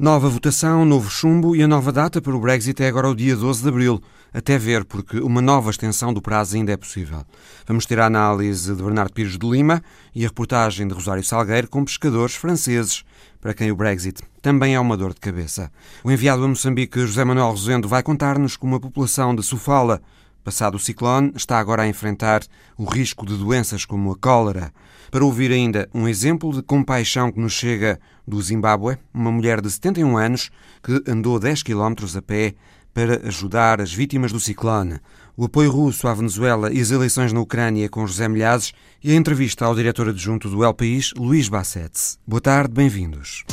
Nova votação, novo chumbo e a nova data para o Brexit é agora o dia 12 de abril. Até ver, porque uma nova extensão do prazo ainda é possível. Vamos ter a análise de Bernardo Pires de Lima e a reportagem de Rosário Salgueiro com pescadores franceses, para quem o Brexit também é uma dor de cabeça. O enviado a Moçambique, José Manuel Rosendo, vai contar-nos como a população de Sofala Passado o ciclone, está agora a enfrentar o risco de doenças como a cólera. Para ouvir ainda um exemplo de compaixão que nos chega do Zimbábue, uma mulher de 71 anos que andou 10 quilómetros a pé para ajudar as vítimas do ciclone, o apoio russo à Venezuela e as eleições na Ucrânia com José Milhazes e a entrevista ao diretor adjunto do El País, Luís Bassetes. Boa tarde, bem-vindos.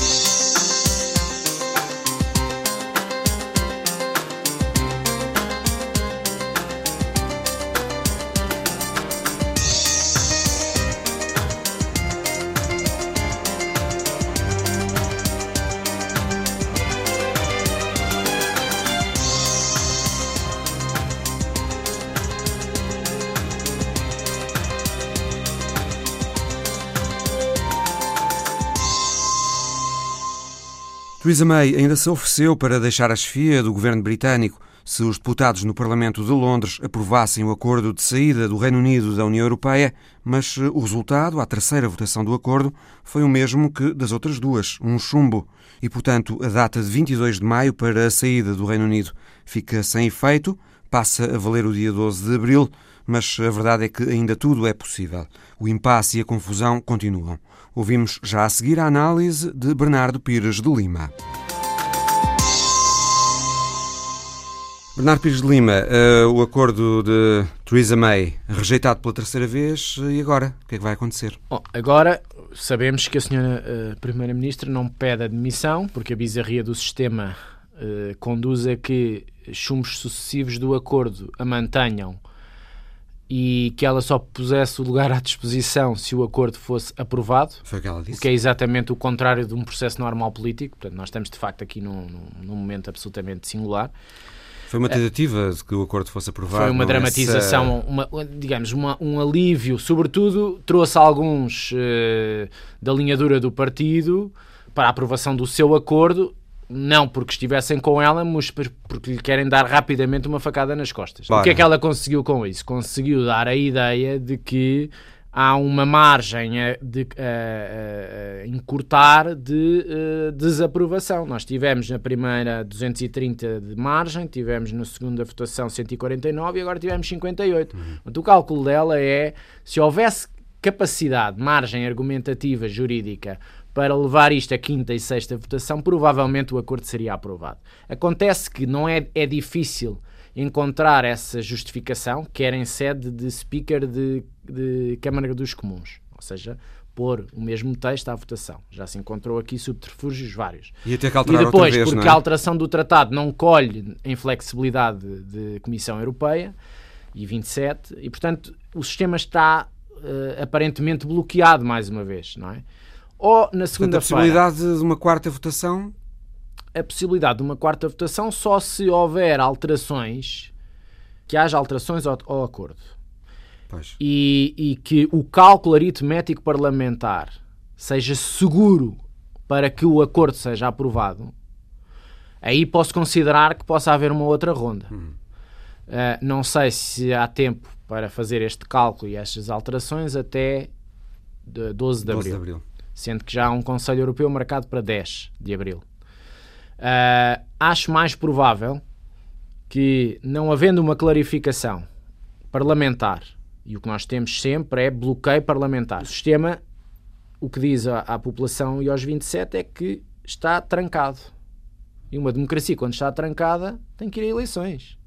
Theresa May ainda se ofereceu para deixar a chefia do governo britânico se os deputados no Parlamento de Londres aprovassem o acordo de saída do Reino Unido da União Europeia, mas eh, o resultado, a terceira votação do acordo, foi o mesmo que das outras duas, um chumbo. E, portanto, a data de 22 de maio para a saída do Reino Unido fica sem efeito, passa a valer o dia 12 de abril, mas a verdade é que ainda tudo é possível. O impasse e a confusão continuam. Ouvimos já a seguir a análise de Bernardo Pires de Lima. Bernardo Pires de Lima, uh, o acordo de Theresa May rejeitado pela terceira vez, e agora? O que é que vai acontecer? Bom, agora sabemos que a senhora uh, Primeira-Ministra não pede admissão, porque a bizarria do sistema uh, conduz a que chumbos sucessivos do acordo a mantenham e que ela só pusesse o lugar à disposição se o acordo fosse aprovado. Foi o que ela disse. O que é exatamente o contrário de um processo normal político. Portanto, nós estamos de facto aqui num, num momento absolutamente singular. Foi uma tentativa de que o acordo fosse aprovado. Foi uma dramatização, essa... uma, digamos, uma, um alívio. Sobretudo, trouxe alguns uh, da linha dura do partido para a aprovação do seu acordo não porque estivessem com ela, mas porque lhe querem dar rapidamente uma facada nas costas. O que é que ela conseguiu com isso? Conseguiu dar a ideia de que há uma margem a, de, a, a, a encurtar de uh, desaprovação. Nós tivemos na primeira 230 de margem, tivemos na segunda votação 149 e agora tivemos 58. Uhum. o cálculo dela é se houvesse capacidade, margem argumentativa jurídica para levar isto à quinta e sexta votação, provavelmente o acordo seria aprovado. Acontece que não é, é difícil encontrar essa justificação, quer em sede de speaker de, de Câmara dos Comuns, ou seja, pôr o mesmo texto à votação. Já se encontrou aqui subterfúgios vários. E, ter que alterar e depois, vez, porque é? a alteração do tratado não colhe em flexibilidade de Comissão Europeia e 27, e portanto o sistema está uh, aparentemente bloqueado mais uma vez, não é? Ou na segunda-feira. A possibilidade de uma quarta votação? A possibilidade de uma quarta votação só se houver alterações, que haja alterações ao, ao acordo. E, e que o cálculo aritmético parlamentar seja seguro para que o acordo seja aprovado, aí posso considerar que possa haver uma outra ronda. Uhum. Uh, não sei se há tempo para fazer este cálculo e estas alterações até 12 de 12 abril. De abril sendo que já há um Conselho Europeu marcado para 10 de abril. Uh, acho mais provável que, não havendo uma clarificação parlamentar, e o que nós temos sempre é bloqueio parlamentar. O sistema, o que diz à, à população e aos 27 é que está trancado. E uma democracia, quando está trancada, tem que ir a eleições.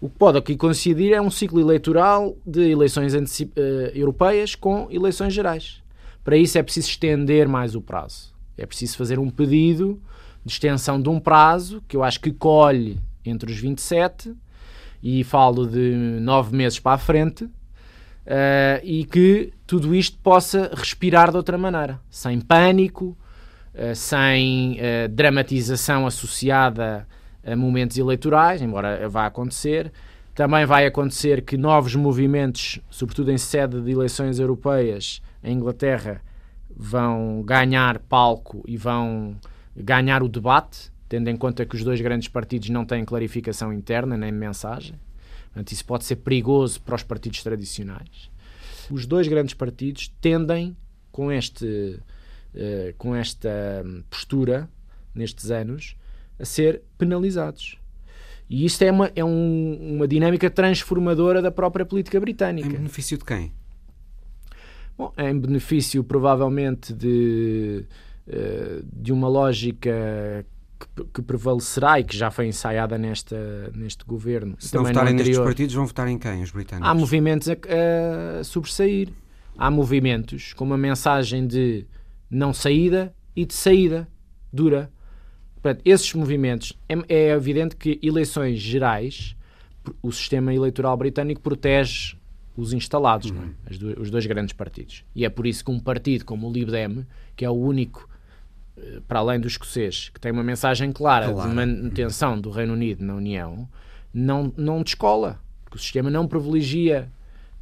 O que pode aqui coincidir é um ciclo eleitoral de eleições uh, europeias com eleições gerais. Para isso é preciso estender mais o prazo. É preciso fazer um pedido de extensão de um prazo que eu acho que colhe entre os 27 e falo de nove meses para a frente uh, e que tudo isto possa respirar de outra maneira, sem pânico, uh, sem uh, dramatização associada a momentos eleitorais, embora vá acontecer. Também vai acontecer que novos movimentos, sobretudo em sede de eleições europeias, em Inglaterra vão ganhar palco e vão ganhar o debate, tendo em conta que os dois grandes partidos não têm clarificação interna nem mensagem. Portanto, isso pode ser perigoso para os partidos tradicionais. Os dois grandes partidos tendem, com, este, uh, com esta postura, nestes anos, a ser penalizados. E isto é uma, é um, uma dinâmica transformadora da própria política britânica. Em benefício de quem? Bom, em benefício, provavelmente, de, eh, de uma lógica que, que, prevalecerá e que já foi ensaiada nesta, neste governo. Se não votarem nestes partidos, vão votar em quem, os britânicos? Há movimentos a, a sobressair. Há movimentos com uma mensagem de não saída e de saída dura. Portanto, esses movimentos, é, é evidente que eleições gerais, o sistema eleitoral britânico protege os instalados, uhum. é? os dois grandes partidos. E é por isso que um partido como o Lib Dem, que é o único, eh, para além do escocês, que tem uma mensagem clara claro. de manutenção do Reino Unido na União, não, não descola. Porque o sistema não privilegia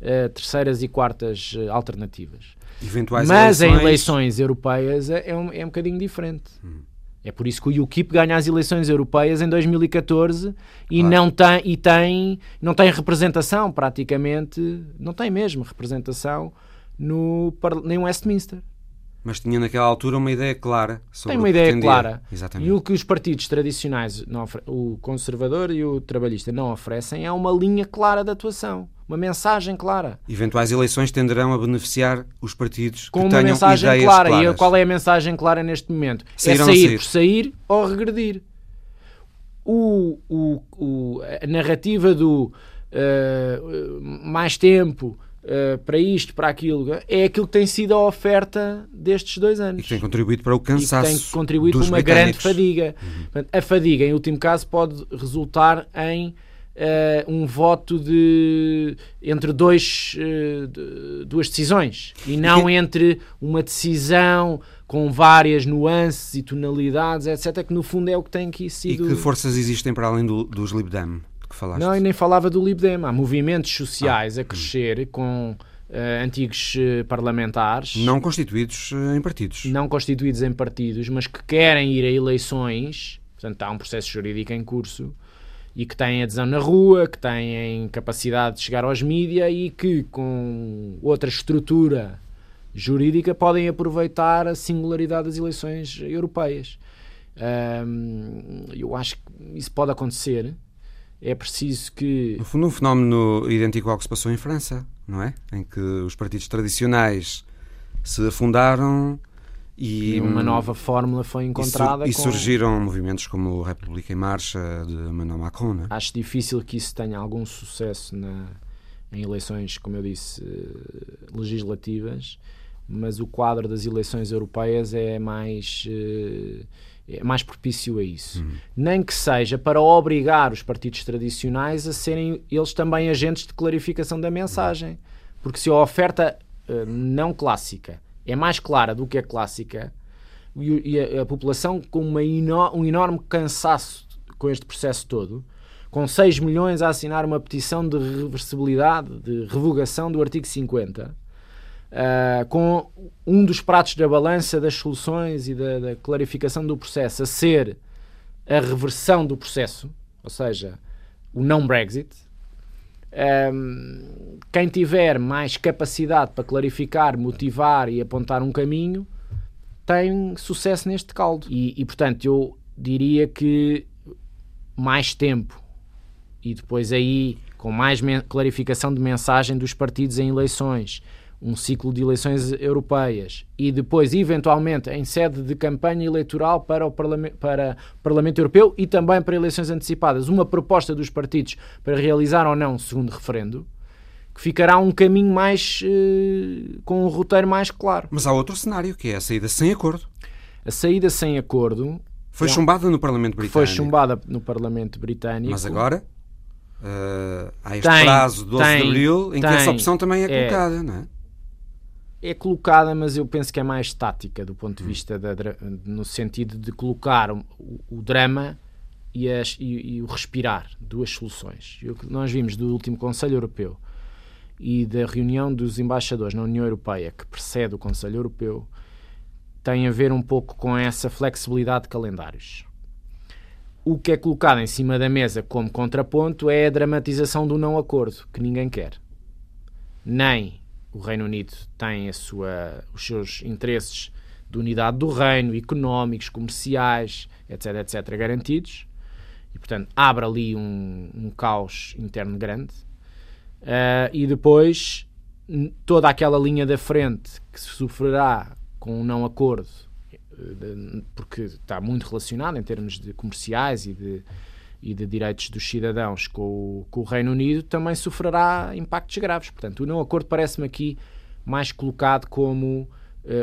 uh, terceiras e quartas uh, alternativas. Eventuais Mas eleições... em eleições europeias é, é, um, é um bocadinho diferente. Uhum. É por isso que o UKIP ganha as eleições europeias em 2014 e claro. não tem e tem não tem representação praticamente, não tem mesmo representação no nem Westminster. Mas tinha naquela altura uma ideia clara sobre Tem uma ideia clara. Exatamente. E o que os partidos tradicionais, o conservador e o trabalhista, não oferecem é uma linha clara de atuação uma mensagem clara. Eventuais eleições tenderão a beneficiar os partidos com que uma mensagem clara. Claras. E qual é a mensagem clara neste momento? é sair, sair, por sair ou regredir. O, o, o a narrativa do uh, mais tempo uh, para isto, para aquilo, é aquilo que tem sido a oferta destes dois anos. E que tem contribuído para o cansaço. E que tem contribuído para uma grande fadiga. Uhum. a fadiga, em último caso, pode resultar em uh, um voto de entre dois, uh, de, duas decisões e não entre uma decisão com várias nuances e tonalidades, etc., que no fundo é o que tem aqui sido. E que forças existem para além do, dos Lib Dem que falaste? Não, e nem falava do Lib Dem. Há movimentos sociais ah. a crescer com. Uh, antigos uh, parlamentares. Não constituídos uh, em partidos. Não constituídos em partidos, mas que querem ir a eleições. Portanto, há um processo jurídico em curso e que têm adesão na rua, que têm capacidade de chegar aos mídias e que com outra estrutura jurídica podem aproveitar a singularidade das eleições europeias. Um, eu acho que isso pode acontecer. É preciso que. No fundo, um fenómeno idêntico ao que se passou em França, não é? Em que os partidos tradicionais se afundaram e, uma nova fórmula foi encontrada. E, su e surgiram movimentos como o República em Marcha de Emmanuel Macron. Né? Acho difícil que isso tenha algum sucesso na, em eleições, como eu disse, eh, legislativas, mas o quadro das eleições europeias é mais. Eh, é mais propício a isso. Uhum. Nem que seja para obrigar os partidos tradicionais a serem eles também agentes de clarificação da mensagem. Porque se a oferta uh, não clássica é mais clara do que a clássica e a, a população com uma um enorme cansaço com este processo todo, com 6 milhões a assinar uma petição de reversibilidade, de revogação do artigo 50, uh, com um dos pratos da balança das soluções e da, da clarificação do processo a ser a reversão do processo, ou seja, o não Brexit, um, quem tiver mais capacidade para clarificar, motivar e apontar um caminho tem sucesso neste caldo. E, e portanto, eu diria que mais tempo e depois aí com mais clarificação de mensagem dos partidos em eleições um ciclo de eleições europeias e depois, eventualmente, em sede de campanha eleitoral para o Parlamento, para o Parlamento Europeu e também para eleições antecipadas, uma proposta dos partidos para realizar ou não um segundo referendo, que ficará um caminho mais. Eh, com um roteiro mais claro. Mas há outro cenário, que é a saída sem acordo. A saída sem acordo. Foi é chumbada no Parlamento Britânico. Foi chumbada no Parlamento Britânico. Mas agora. Uh, há este tem, prazo, 12 tem, de abril, em tem, que essa opção também é colocada, é, não é? É colocada, mas eu penso que é mais tática do ponto de hum. vista da, no sentido de colocar o, o drama e, as, e, e, o respirar, duas soluções. E o que nós vimos do último Conselho Europeu e da reunião dos embaixadores na União Europeia que precede o Conselho Europeu tem a ver um pouco com essa flexibilidade de calendários. O que é colocado em cima da mesa como contraponto é a dramatização do não acordo, que ninguém quer. Nem o Reino Unido tem a sua, os seus interesses de unidade do reino, económicos, comerciais, etc, etc, garantidos. E, portanto, abre ali um, um caos interno grande. Uh, e depois, toda aquela linha da frente que se sofrerá com um não acordo, eh, porque está muito relacionado em termos de comerciais e de, e de direitos dos cidadãos com o, com o Reino Unido, também sofrerá impactos graves. Portanto, o não acordo parece-me aqui mais colocado como uh,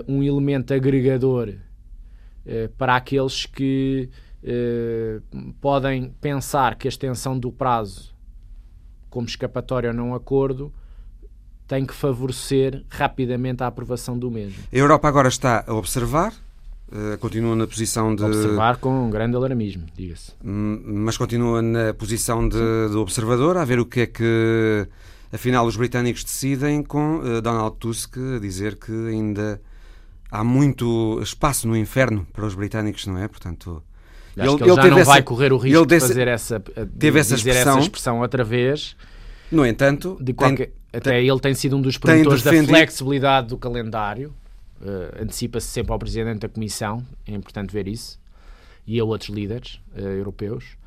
um elemento agregador uh, para aqueles que uh, podem pensar que a extensão do prazo como escapatório ao não acordo tem que favorecer rapidamente a aprovação do mesmo. A Europa agora está a observar, continua na posição de. Observar com um grande alarmismo, diga-se. Mas continua na posição de, de, observador, a ver o que é que, afinal, os britânicos decidem, com uh, Donald Tusk a dizer que ainda há muito espaço no inferno para os britânicos, não é? Portanto. Acho ele, que ele, ele já não essa, vai correr o risco de fazer essa, de teve essa expressão, essa expressão outra vez. No entanto, de qualquer, tem, até tem, ele tem sido um dos promotores da flexibilidade do calendário uh, antecipa-se sempre ao Presidente da Comissão, é importante ver isso, e a outros líderes uh, europeus.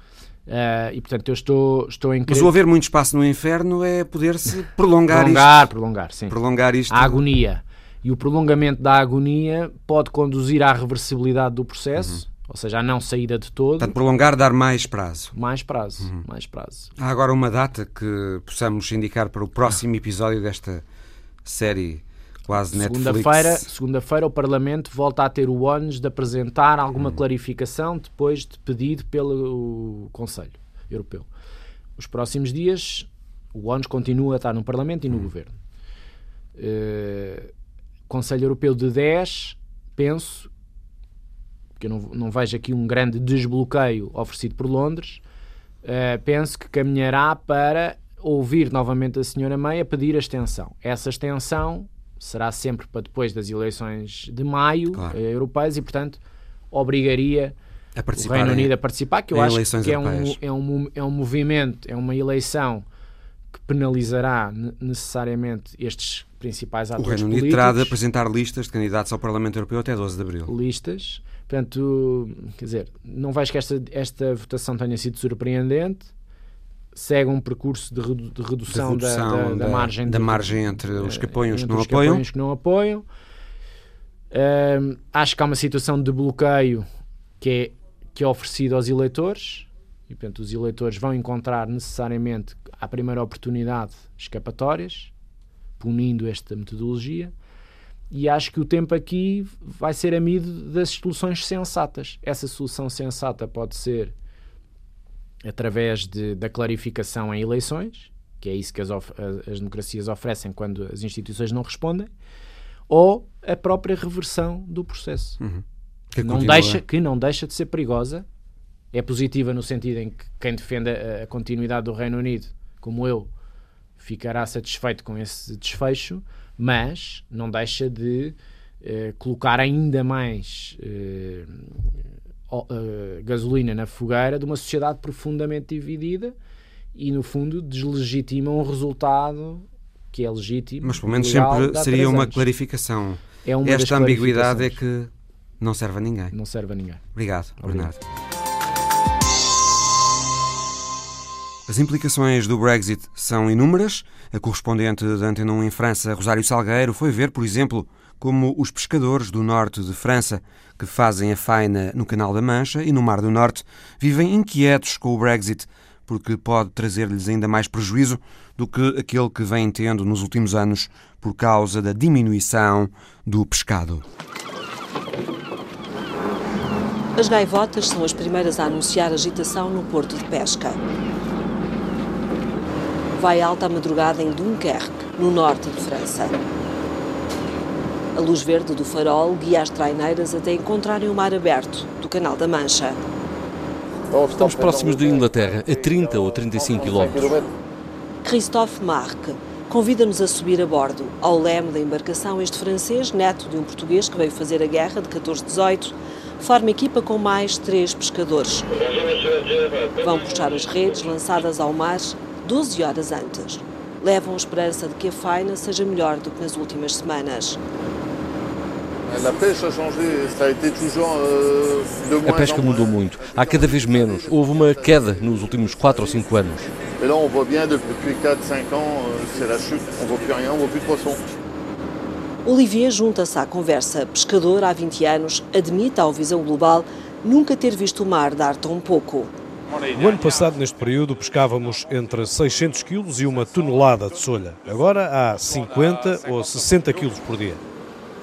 Uh, e portanto eu estou, estou em Mas o haver muito espaço no inferno é poder-se prolongar, prolongar isto. Prolongar, sim. Prolongar isto. A agonia. E o prolongamento da agonia pode conduzir à reversibilidade do processo, uhum. ou seja, à não saída de todo. Portanto, prolongar, dar mais prazo. Mais prazo, uhum. mais prazo. Há agora uma data que possamos indicar para o próximo episódio desta série quase segunda-feira, segunda-feira o Parlamento volta a ter o ónus de apresentar alguma hum. clarificação depois de pedido pelo Conselho Europeu. Os próximos dias o ónus continua a estar no Parlamento e no hum. Governo. Uh, Conselho Europeu de 10, penso, que eu não, não vejo aqui um grande desbloqueio oferecido por Londres, uh, penso que caminhará para ouvir novamente a senhora May a pedir a extensão. Essa extensão será sempre para depois das eleições de maio claro. eh, europeias e, portanto, obrigaria o Reino Unido a participar, que eu acho que é um, é, um, é um movimento, é uma eleição que penalizará necessariamente estes principais atores O Reino Unido políticos. terá de apresentar listas de candidatos ao Parlamento Europeu até 12 de Abril. Listas. Portanto, quer dizer, não vejo que esta, esta votação tenha sido surpreendente segue um percurso de, redu de redução, de redução da, da, da, margem, da de, margem entre os que apoiam e os que não os apoiam. Que não apoiam. Uh, acho que há uma situação de bloqueio que é, que é oferecida aos eleitores e, portanto, os eleitores vão encontrar necessariamente, à primeira oportunidade, escapatórias, punindo esta metodologia. E acho que o tempo aqui vai ser amido das soluções sensatas. Essa solução sensata pode ser através de, da clarificação em eleições, que é isso que as, as democracias oferecem quando as instituições não respondem, ou a própria reversão do processo. Uhum. Que, não deixa, que não deixa de ser perigosa. É positiva no sentido em que quem defende a, a continuidade do Reino Unido, como eu, ficará satisfeito com esse desfecho, mas não deixa de uh, colocar ainda mais uh, uh, gasolina na fogueira de uma sociedade profundamente dividida e, no fundo, deslegitima um resultado que é legítimo. Mas, pelo menos, sempre seria uma clarificação. É uma Esta ambiguidade é que não serve a ninguém. Não serve a ninguém. Obrigado, Obrigado. Bernardo. As implicações do Brexit são inúmeras. A correspondente da Antena 1 em França, Rosário Salgueiro, foi ver, por exemplo, como os pescadores do norte de França, que fazem a faina no Canal da Mancha e no Mar do Norte, vivem inquietos com o Brexit, porque pode trazer-lhes ainda mais prejuízo do que aquele que vem tendo nos últimos anos por causa da diminuição do pescado. As gaivotas são as primeiras a anunciar agitação no porto de pesca. Vai alta a madrugada em Dunkerque, no norte de França. A luz verde do farol guia as traineiras até encontrarem o mar aberto do Canal da Mancha. Estamos próximos de Inglaterra, a 30 ou 35 quilómetros. Christophe Marque convida-nos a subir a bordo. Ao leme da embarcação, este francês, neto de um português que veio fazer a guerra de 14-18, forma equipa com mais três pescadores. Vão puxar as redes lançadas ao mar 12 horas antes. Levam a esperança de que a faina seja melhor do que nas últimas semanas. A pesca mudou muito. Há cada vez menos. Houve uma queda nos últimos 4 ou 5 anos. Et là, on voit bien depuis 4-5 ans, euh, c'est la chute. On voit plus rien, on voit plus de poissons. Olivier junta-se à conversa. Pescador há 20 anos, admite ao Visão Global nunca ter visto o mar dar tão pouco. No ano passado, neste período, pescávamos entre 600 quilos e uma tonelada de solha. Agora há 50 ou 60 quilos por dia.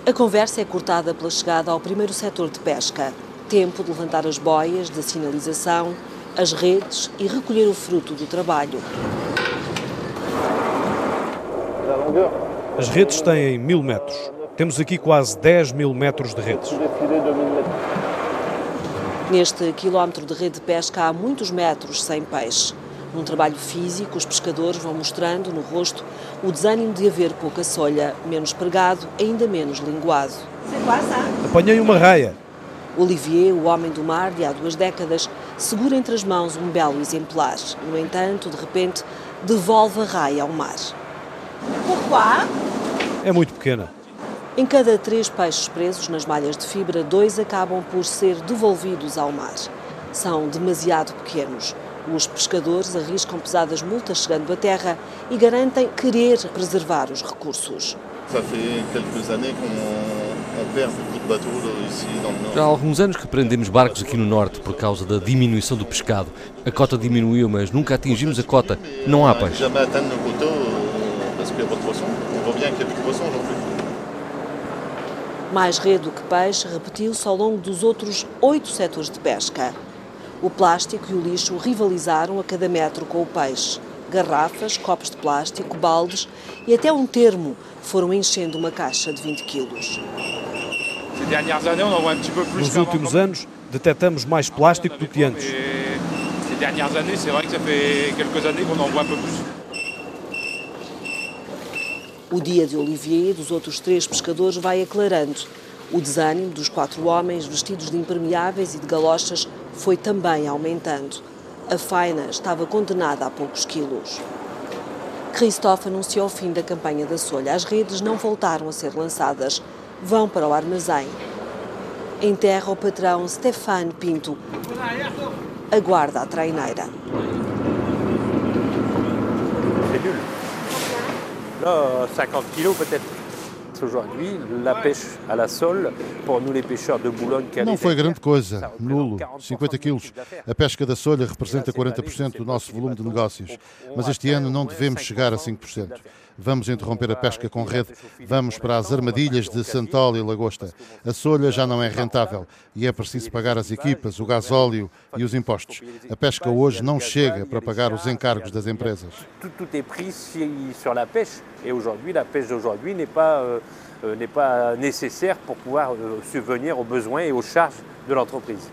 A conversa é cortada pela chegada ao primeiro setor de pesca. Tempo de levantar as boias da sinalização, as redes e recolher o fruto do trabalho. As redes têm mil metros. Temos aqui quase 10 mil metros de redes. Neste quilómetro de rede de pesca há muitos metros sem peixe. Num trabalho físico, os pescadores vão mostrando no rosto o desânimo de haver pouca solha, menos pregado, ainda menos linguado. Apanhei uma raia. Olivier, o homem do mar de há duas décadas, segura entre as mãos um belo exemplar. No entanto, de repente, devolve a raia ao mar. Pourquoi? É muito pequena. Em cada três peixes presos nas malhas de fibra, dois acabam por ser devolvidos ao mar. São demasiado pequenos. Os pescadores arriscam pesadas multas chegando à terra e garantem querer preservar os recursos. Já há alguns anos que prendemos barcos aqui no norte por causa da diminuição do pescado. A cota diminuiu, mas nunca atingimos a cota. Não há peixe. Euh. Mais rede do que peixe repetiu-se ao longo dos outros oito setores de pesca. O plástico e o lixo rivalizaram a cada metro com o peixe. Garrafas, copos de plástico, baldes e até um termo foram enchendo uma caixa de 20 quilos. Nos últimos anos, detectamos mais plástico do que antes. O dia de Olivier e dos outros três pescadores vai aclarando. O desânimo dos quatro homens vestidos de impermeáveis e de galochas foi também aumentando. A faina estava condenada a poucos quilos. Christophe anunciou o fim da campanha da solha. As redes não voltaram a ser lançadas. Vão para o armazém. Em terra, o patrão Stéphane Pinto aguarda a traineira. Là, 50 kilos peut-être. Aujourd'hui, la pêche à la sole, pour nous les pêcheurs de Boulogne... Não foi grande coisa, nulo, 50 quilos. A pesca da solha representa 40% do nosso volume de negócios, mas este ano não devemos chegar a 5%. Vamos interromper a pesca com rede, vamos para as armadilhas de Santol e Lagosta. A solha já não é rentável e é preciso pagar as equipas, o gasóleo e os impostos. A pesca hoje não chega para pagar os encargos das empresas. Tout est pris sur la pêche et aujourd'hui, la pêche d'aujourd'hui n'est pas, euh, euh, n'est pas nécessaire pour pouvoir euh, subvenir aux besoins et aux charges de l'entreprise.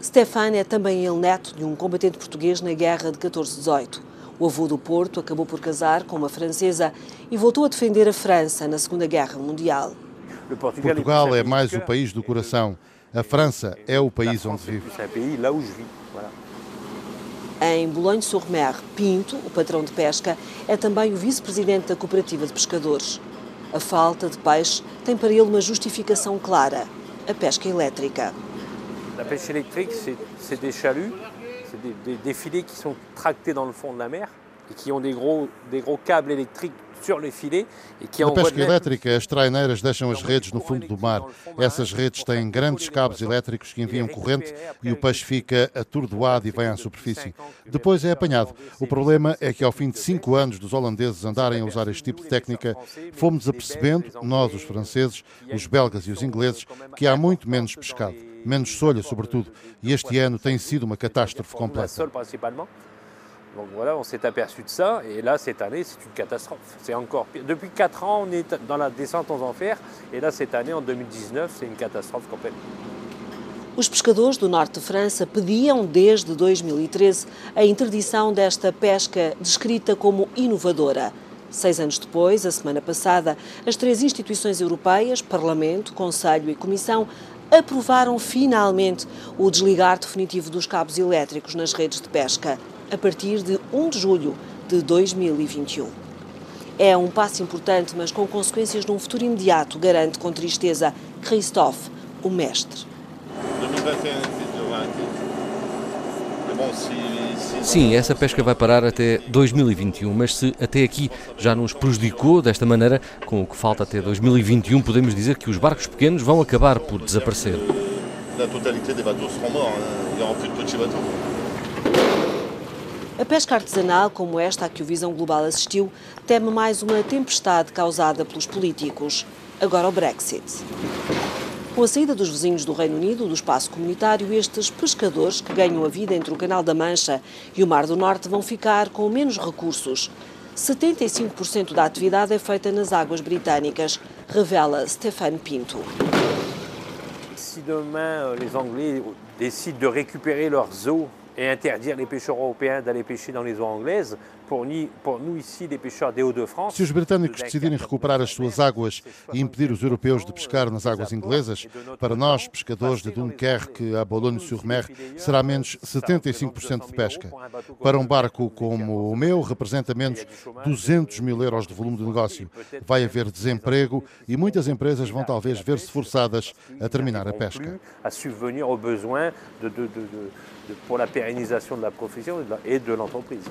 Stefan é também ele neto de um combatente português na guerra de 14-18. O avô do Porto acabou por casar com uma francesa e voltou a defender a França na Segunda Guerra Mundial. Portugal é mais o país do coração. A França é o país onde vivo. Em Boulogne-sur-Mer, Pinto, o patrão de pesca, é também o vice-presidente da Cooperativa de Pescadores. A falta de peixe tem para ele uma justificação clara: a pesca elétrica. A pesca elétrica c'est des chaluts, c'est des, des, des filets qui sont tractés dans le fond de la mer et qui ont des gros, des gros câbles électriques sur les filets Na pesca elétrica, as traineiras deixam as redes no fundo do mar. Essas redes têm grandes cabos elétricos que enviam corrente e o peixe fica atordoado e vai à superfície. Depois é apanhado. O problema é que, ao fim de cinco anos dos holandeses andarem a usar este tipo de técnica, fomos apercebendo, nós, os franceses, os belgas e os ingleses, que há muito menos pescado, menos solha, sobretudo. E este ano tem sido uma catástrofe completa. Donc voilà, on s'est aperçu de ça et là cette année c'est une catastrophe. C'est encore pire. Depuis 4 ans on est dans la descente aux enfers et là cette année en 2019 c'est une catastrophe complète. Os pescadores do norte de França pediam desde 2013 a interdição desta pesca descrita como inovadora. Seis anos depois, a semana passada, as três instituições europeias, Parlamento, Conselho e Comissão, aprovaram finalmente o desligar definitivo dos cabos elétricos nas redes de pesca, a partir de 1 de julho de 2021. É um passo importante, mas com consequências num futuro imediato, garante com tristeza Christophe, o mestre. 2021 Sim, essa pesca vai parar até 2021, mas se até aqui já nos prejudicou desta maneira, com o que falta até 2021, podemos dizer que os barcos pequenos vão acabar por desaparecer. A pesca artesanal, como esta a que o Visão Global assistiu, teme mais uma tempestade causada pelos políticos. Agora o Brexit. Com a saída dos vizinhos do Reino Unido do espaço comunitário, estes pescadores que ganham a vida entre o Canal da Mancha e o Mar do Norte vão ficar com menos recursos. 75% da atividade é feita nas águas britânicas, revela Stéphane Pinto. Se demain les Anglais décident de récupérer leurs eaux et interdire les pêcheurs européens d'aller pêcher dans les eaux anglaises, pour nous ici, les pêcheurs des Hauts-de-France. Se os britânicos decidirem recuperar as suas águas e impedir os europeus de pescar nas águas inglesas, para nós, pescadores de Dunkerque a Boulogne-sur-Mer, será menos 75% de pesca. Para um barco como o meu, representa menos 200 mil euros de volume de negócio. Vai haver desemprego e muitas empresas vão talvez ver-se forçadas a terminar a pesca. A subvenir besoins de, de, de, de, pour la pérennisation de la profession et de l'entreprise.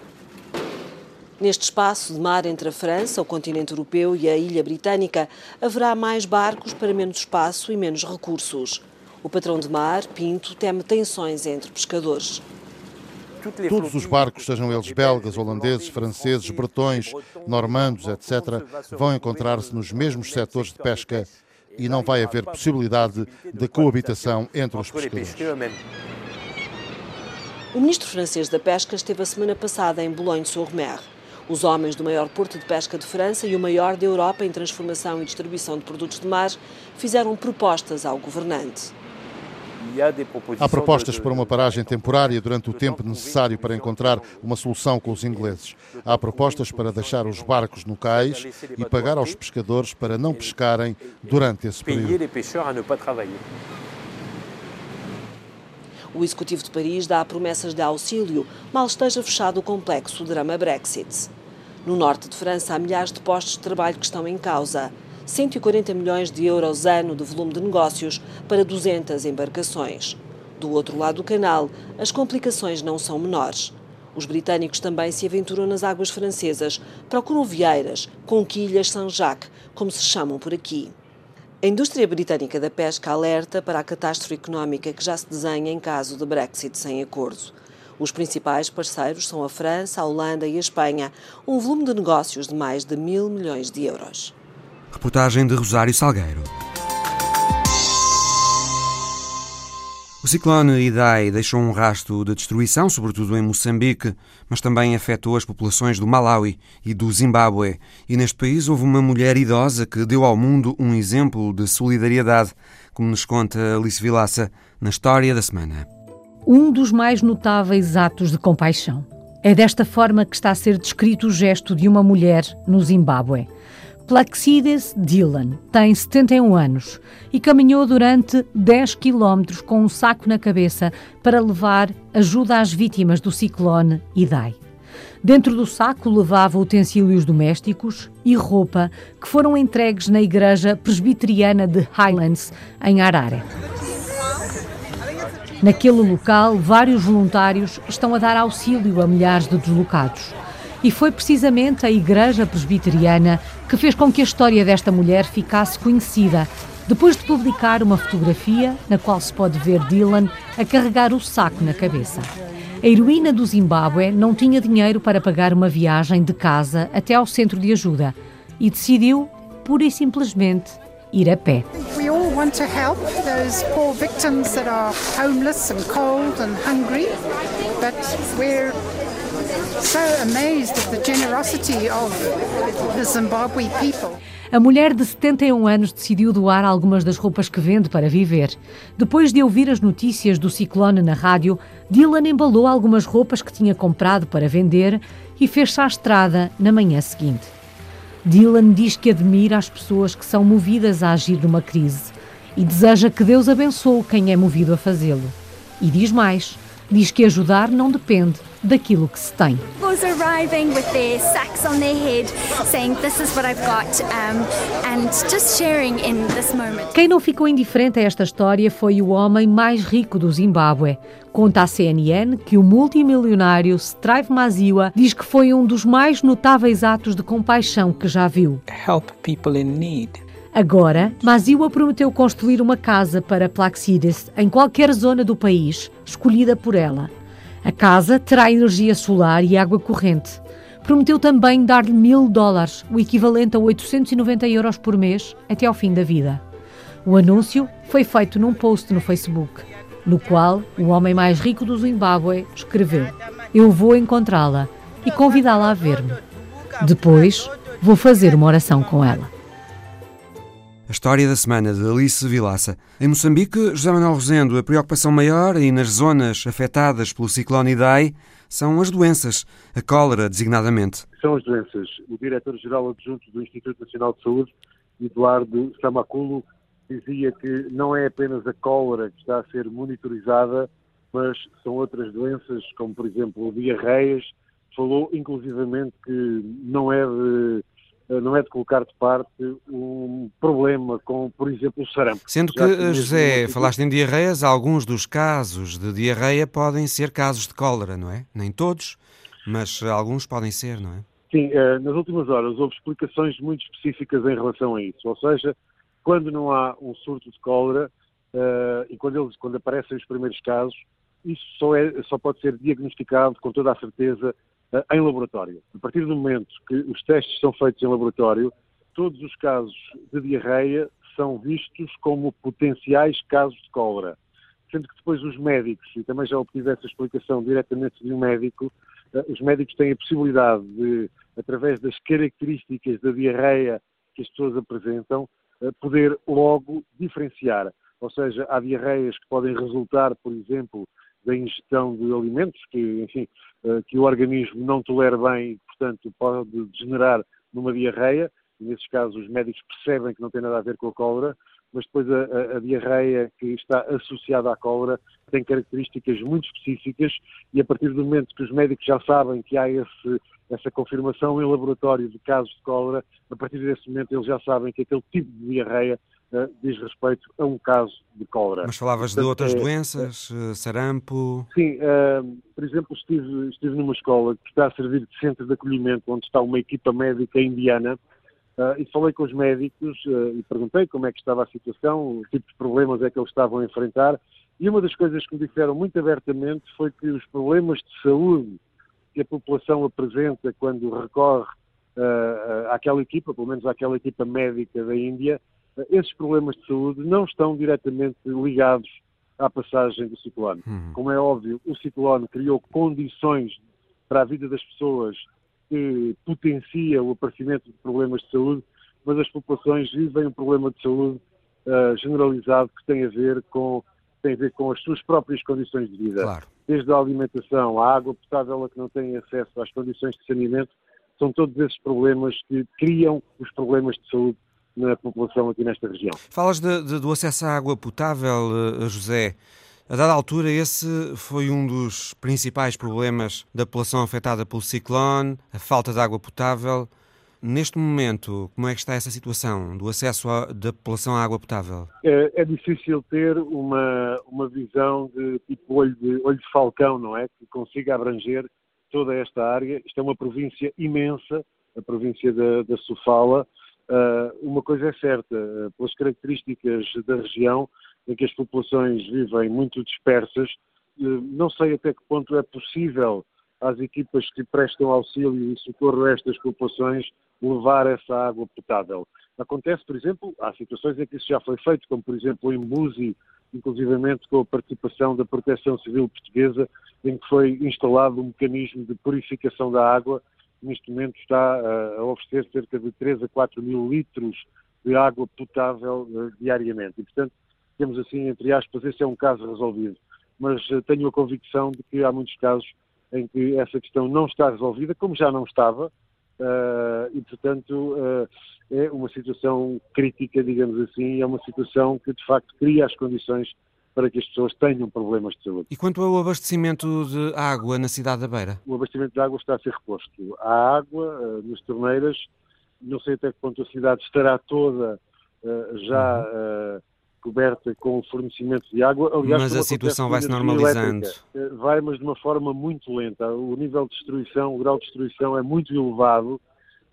Neste espaço de mar entre a França, o continente europeu e a ilha britânica, haverá mais barcos para menos espaço e menos recursos. O patrão de mar, Pinto, teme tensões entre pescadores. Todos os barcos, sejam eles belgas, holandeses, franceses, bretões, normandos, etc., vão encontrar-se nos mesmos setores de pesca e não vai haver possibilidade de coabitação entre os pescadores. O ministro francês da Pesca esteve a semana passada em Boulogne-sur-Mer. Os homens do maior porto de pesca de França e o maior da Europa em transformação e distribuição de produtos de mar fizeram propostas ao governante. Há propostas para uma paragem temporária durante o tempo necessário para encontrar uma solução com os ingleses. Há propostas para deixar os barcos no cais e pagar aos pescadores para não pescarem durante esse período. O Executivo de Paris dá promessas de auxílio, mal esteja fechado o complexo drama Brexit. No norte de França, há milhares de postos de trabalho que estão em causa. 140 milhões de euros ano de volume de negócios para 200 embarcações. Do outro lado do canal, as complicações não são menores. Os britânicos também se aventuram nas águas francesas, procuram vieiras, conquilhas Saint-Jacques, como se chamam por aqui. A indústria britânica da pesca alerta para a catástrofe económica que já se desenha em caso de Brexit sem acordo. Os principais parceiros são a França, a Holanda e a Espanha, um volume de negócios de mais de mil milhões de euros. Reportagem de Rosário Salgueiro. O ciclone Idai deixou um rasto de destruição, sobretudo em Moçambique, mas também afetou as populações do Malawi e do Zimbábue. E neste país houve uma mulher idosa que deu ao mundo um exemplo de solidariedade, como nos conta Alice Vilaça na história da semana. Um dos mais notáveis atos de compaixão. É desta forma que está a ser descrito o gesto de uma mulher no Zimbábue. Plaxides Dylan tem 71 anos e caminhou durante 10 quilómetros com um saco na cabeça para levar ajuda às vítimas do ciclone Idai. Dentro do saco levava utensílios domésticos e roupa que foram entregues na igreja presbiteriana de Highlands, em Harare. Naquele local, vários voluntários estão a dar auxílio a milhares de deslocados. E foi precisamente a Igreja Presbiteriana que fez com que a história desta mulher ficasse conhecida, depois de publicar uma fotografia na qual se pode ver Dylan a carregar o saco na cabeça. A heroína do Zimbábue não tinha dinheiro para pagar uma viagem de casa até ao centro de ajuda e decidiu, pura e simplesmente, ir a pé. We A mulher de 71 anos decidiu doar algumas das roupas que vende para viver. Depois de ouvir as notícias do ciclone na rádio, Dylan embalou algumas roupas que tinha comprado para vender e fez-se à estrada na manhã seguinte. Dylan diz que admira as pessoas que são movidas a agir numa crise e deseja que Deus abençoe quem é movido a fazê-lo. E diz mais: diz que ajudar não depende daquilo que se tem. Arriving with their sacks on their head, saying this is what I've got, um, and just sharing in this moment. Quem não ficou indiferente a esta história foi o homem mais rico do Zimbábue. Conta à CNN que o multimilionário Strive Maziwa diz que foi um dos mais notáveis atos de compaixão que já viu. Help people in need. Agora, Maziwa prometeu construir uma casa para Plaxides em qualquer zona do país, escolhida por ela. A casa terá energia solar e água corrente. Prometeu também dar-lhe mil dólares, o equivalente a 890 euros por mês, até ao fim da vida. O anúncio foi feito num post no Facebook, no qual o homem mais rico do Zimbábue escreveu: Eu vou encontrá-la e convidá-la a ver-me. Depois, vou fazer uma oração com ela. A história da semana de Alice Vilaça. Em Moçambique, José Manuel Rosendo, a preocupação maior e nas zonas afetadas pelo ciclone Idai são as doenças, a cólera designadamente. São as doenças. O diretor-geral adjunto do Instituto Nacional de Saúde, Eduardo Samaculo, dizia que não é apenas a cólera que está a ser monitorizada, mas são outras doenças, como por exemplo diarreias. Falou inclusivamente que não é de não é de colocar de parte um problema com, por exemplo, o sarampo. Sendo que, que José, falaste em diarreias, alguns dos casos de diarreia podem ser casos de cólera, não é? Nem todos, mas alguns podem ser, não é? Sim, eh, nas últimas horas houve explicações muito específicas em relação a isso, ou seja, quando não há um surto de cólera eh, e quando, eles, quando aparecem os primeiros casos, isso só, é, só pode ser diagnosticado com toda a certeza eh, em laboratório. A partir do momento que os testes são feitos em laboratório, todos os casos de diarreia são vistos como potenciais casos de cólera. Sendo que depois os médicos, e também já obtive essa explicação diretamente de um médico, eh, os médicos têm a possibilidade de, através das características da diarreia que as pessoas apresentam, eh, poder logo diferenciar. Ou seja, há diarreias que podem resultar, por exemplo, da ingestão de alimentos que, enfim, eh, que o organismo não tolera bem e, portanto, pode degenerar numa diarreia. Nesses casos, os médicos percebem que não tem nada a ver com a cólera, mas depois a, a, a, diarreia que está associada à cólera tem características muito específicas e a partir do momento que os médicos já sabem que há esse, essa confirmação em laboratório de casos de cólera, a partir desse momento eles já sabem que aquele tipo de diarreia uh, diz respeito a um caso de cólera. Mas falavas Portanto, de outras é, doenças, é, sarampo? Sim, uh, por exemplo, estive, estive numa escola que está a servir de centro de acolhimento, onde está uma equipa médica indiana, Uh, e falei com os médicos e perguntei como é que estava a situação, o tipo de problemas é que eles estavam a enfrentar, e uma das coisas que me disseram muito abertamente foi que os problemas de saúde que a população apresenta quando recorre uh, àquela equipa, pelo menos àquela equipa médica da Índia, esses problemas de saúde não estão diretamente ligados à passagem do ciclone. Uhum. Como é óbvio, o ciclone criou condições para a vida das pessoas que potencia o aparecimento de problemas de saúde, mas as populações vivem um problema de saúde uh, generalizado que tem a ver com tem a ver com as suas próprias condições de vida. Claro. Desde a alimentação, a água potável a que não têm acesso às condições de saneamento, são todos esses problemas que criam os problemas de saúde na população aqui nesta região. Falas de, de, do acesso à água potável, eh, José. A dada altura, esse foi um dos principais problemas da população afetada pelo ciclone, a falta de água potável. Neste momento, como é que está essa situação do acesso da população à água potável? É, é, difícil ter uma, uma visão de tipo olho de, olho de falcão, não é? Que consiga abranger toda esta área. Isto é uma província imensa, a província da, da Sofala. Uh, uma coisa é certa, uh, pelas características da região, em que as populações vivem muito dispersas. Eh, não sei até que ponto é possível às equipas que prestam auxílio e socorro a estas populações levar essa água potável. Acontece, por exemplo, há situações em que isso já foi feito, como por exemplo em Buzi, inclusivamente com a participação da Proteção Civil Portuguesa, em que foi instalado um mecanismo de purificação da água, neste momento está eh, a oferecer cerca de 3 a 4 mil litros de água potável uh, diariamente. E, portanto, digamos assim, entre aspas, esse é um caso resolvido. Mas uh, tenho a convicção de que há muitos casos em que essa questão não está resolvida, como já não estava, e, portanto, é uma situação crítica, digamos assim, é uma situação que, de facto, cria as condições para que as pessoas tenham problemas de saúde. E quanto ao abastecimento de água na cidade da Beira? O abastecimento de água está a ser reposto. Há água uh, nas torneiras, não sei até que ponto a cidade estará toda uh, já uh, coberta com o fornecimento de água. Aliás, mas a situação vai se normalizando. vai, mas de uma forma muito lenta. O nível de destruição, o grau de destruição é muito elevado.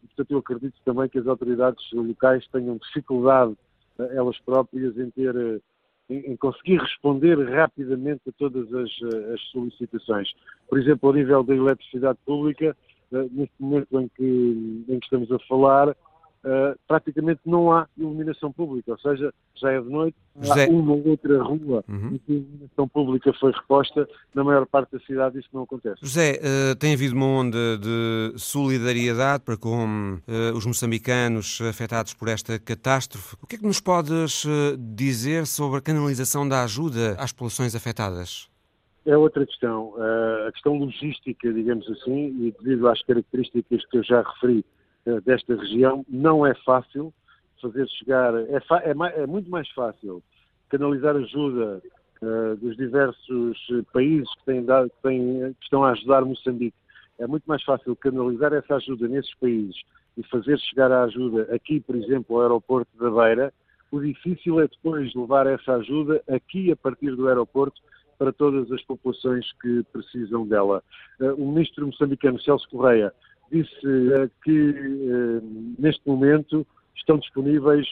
Portanto, eu acredito também que as autoridades locais tenham dificuldade, elas próprias, em ter em, conseguir responder rapidamente a todas as, as, solicitações. Por exemplo, ao nível da eletricidade pública, uh, neste momento em que, em que estamos a falar, uh, praticamente não há iluminação pública, ou seja, já é de noite, José... há uma ou outra rua uhum. em que a iluminação pública foi reposta, na maior parte da cidade isso não acontece. José, uh, tem havido uma onda de solidariedade para com uh, os moçambicanos afetados por esta catástrofe. O que é que nos podes dizer sobre a canalização da ajuda às populações afetadas? É outra questão, a questão logística, digamos assim, e devido às características que eu já referi eh, desta região. Não é fácil fazer chegar, é, é, é muito mais fácil canalizar ajuda uh, dos diversos países que, têm dado, que, têm, que estão a ajudar Moçambique. É muito mais fácil canalizar essa ajuda nesses países e fazer chegar a ajuda aqui, por exemplo, ao aeroporto da Beira. O difícil é depois levar essa ajuda aqui a partir do aeroporto para todas as populações que precisam dela. Uh, o ministro moçambicano Celso Correia disse uh, que uh, neste momento estão disponíveis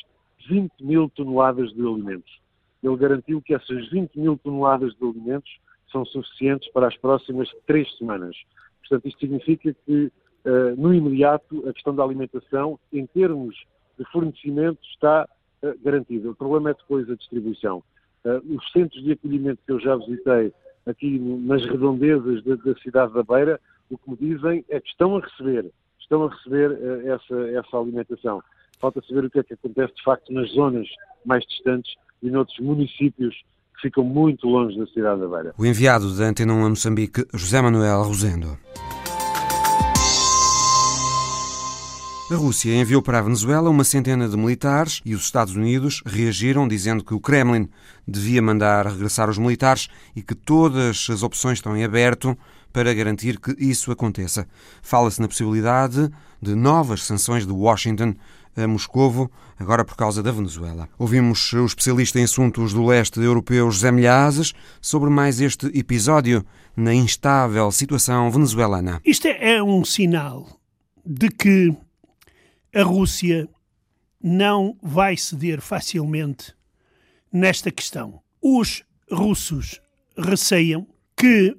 20 mil toneladas de alimentos. Ele garantiu que essas 20 mil toneladas de alimentos são suficientes para as próximas três semanas. Portanto, isto significa que, uh, no imediato, a questão da alimentação, em termos de fornecimento, está garantida. O problema é depois a distribuição. os centros de acolhimento que eu já visitei aqui nas redondezas da cidade da Beira o que me dizem é que estão a receber, estão a receber uh, essa, essa alimentação. Falta saber o que é que acontece de facto nas zonas mais distantes e noutros municípios que ficam muito longe da cidade da Beira. O enviado da Antena 1 a Moçambique, José Manuel Rosendo. A Rússia enviou para a Venezuela uma centena de militares e os Estados Unidos reagiram dizendo que o Kremlin devia mandar regressar os militares e que todas as opções estão em aberto para garantir que isso aconteça. Fala-se na possibilidade de novas sanções de Washington a Moscovo, agora por causa da Venezuela. Ouvimos o especialista em assuntos do leste europeu José Milhazes sobre mais este episódio na instável situação venezuelana. Isto é um sinal de que a Rússia não vai ceder facilmente nesta questão. Os russos receiam que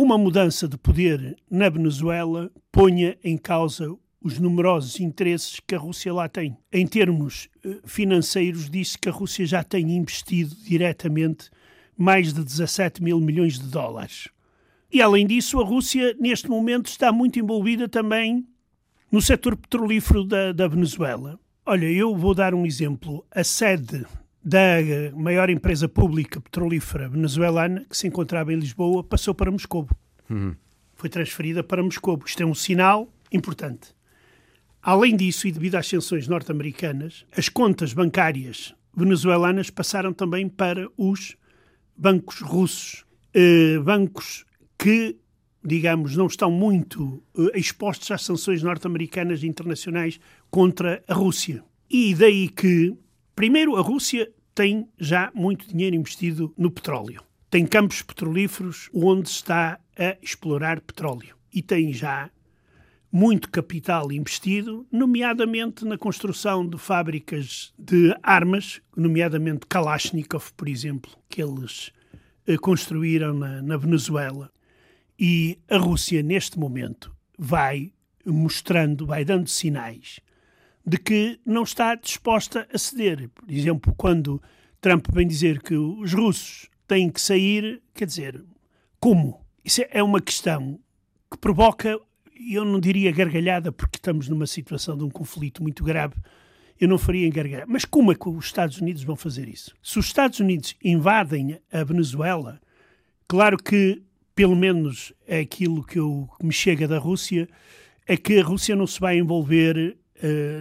uma mudança de poder na Venezuela ponha em causa os numerosos interesses que a Rússia lá tem. Em termos eh, financeiros, disse que a Rússia já tem investido diretamente mais de 17 mil milhões de dólares. E, além disso, a Rússia, neste momento, está muito envolvida também no setor petrolífero da, da Venezuela. Olha, eu vou dar um exemplo. A sede da maior empresa pública petrolífera venezuelana, que se encontrava em Lisboa, passou para Moscou. Uhum. Foi transferida para Moscou. Isto é um sinal importante. Além disso, e devido às sanções norte-americanas, as contas bancárias venezuelanas passaram também para os bancos russos. Eh, bancos que, digamos, não estão muito eh, expostos às sanções norte-americanas e internacionais contra a Rússia. E daí que Primeiro, a Rússia tem já muito dinheiro investido no petróleo. Tem campos petrolíferos onde está a explorar petróleo. E tem já muito capital investido, nomeadamente na construção de fábricas de armas, nomeadamente Kalashnikov, por exemplo, que eles eh, construíram na, na Venezuela. E a Rússia, neste momento, vai mostrando, vai dando sinais de que não está disposta a ceder. Por exemplo, quando Trump vem dizer que os russos têm que sair, quer dizer, como? Isso é uma questão que provoca, eu não diria gargalhada, porque estamos numa situação de um conflito muito grave, eu não faria gargalhada. Mas como é que os Estados Unidos vão fazer isso? Se os Estados Unidos invadem a Venezuela, claro que, pelo menos é aquilo que, eu, que me chega da Rússia, é que a Rússia não se vai envolver,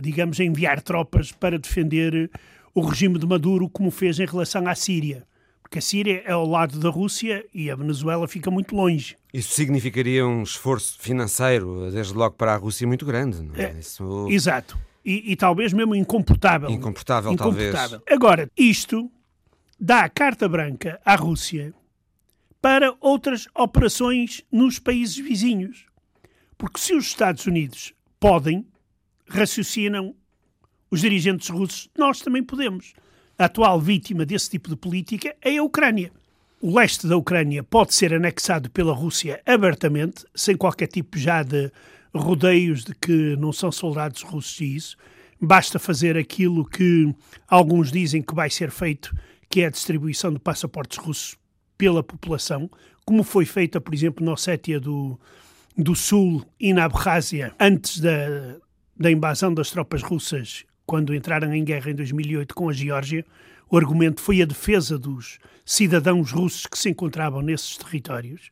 digamos, em enviar tropas para defender o regime de Maduro, como fez em relação à Síria. Porque a Síria é ao lado da Rússia e a Venezuela fica muito longe. Isso significaria um esforço financeiro, desde logo para a Rússia, muito grande. Não é? é Isso... Exato. E, e, talvez mesmo. Incomportável, incomportável. talvez. Agora, isto dá a carta branca à Rússia para outras operações nos países vizinhos. Porque se os Estados Unidos podem, raciocinam os dirigentes russos, nós também podemos. A atual vítima desse tipo de política é a Ucrânia. O leste da Ucrânia pode ser anexado pela Rússia abertamente, sem qualquer tipo já de rodeios de que não são soldados russos e isso. Basta fazer aquilo que alguns dizem que vai ser feito, que é a distribuição de passaportes russos pela população, como foi feita, por exemplo, na Ossétia do, do Sul e na Abkhazia, antes da, da invasão das tropas russas, quando entraram em guerra em 2008 com a Geórgia. O argumento foi a defesa dos cidadãos russos que se encontravam nesses territórios.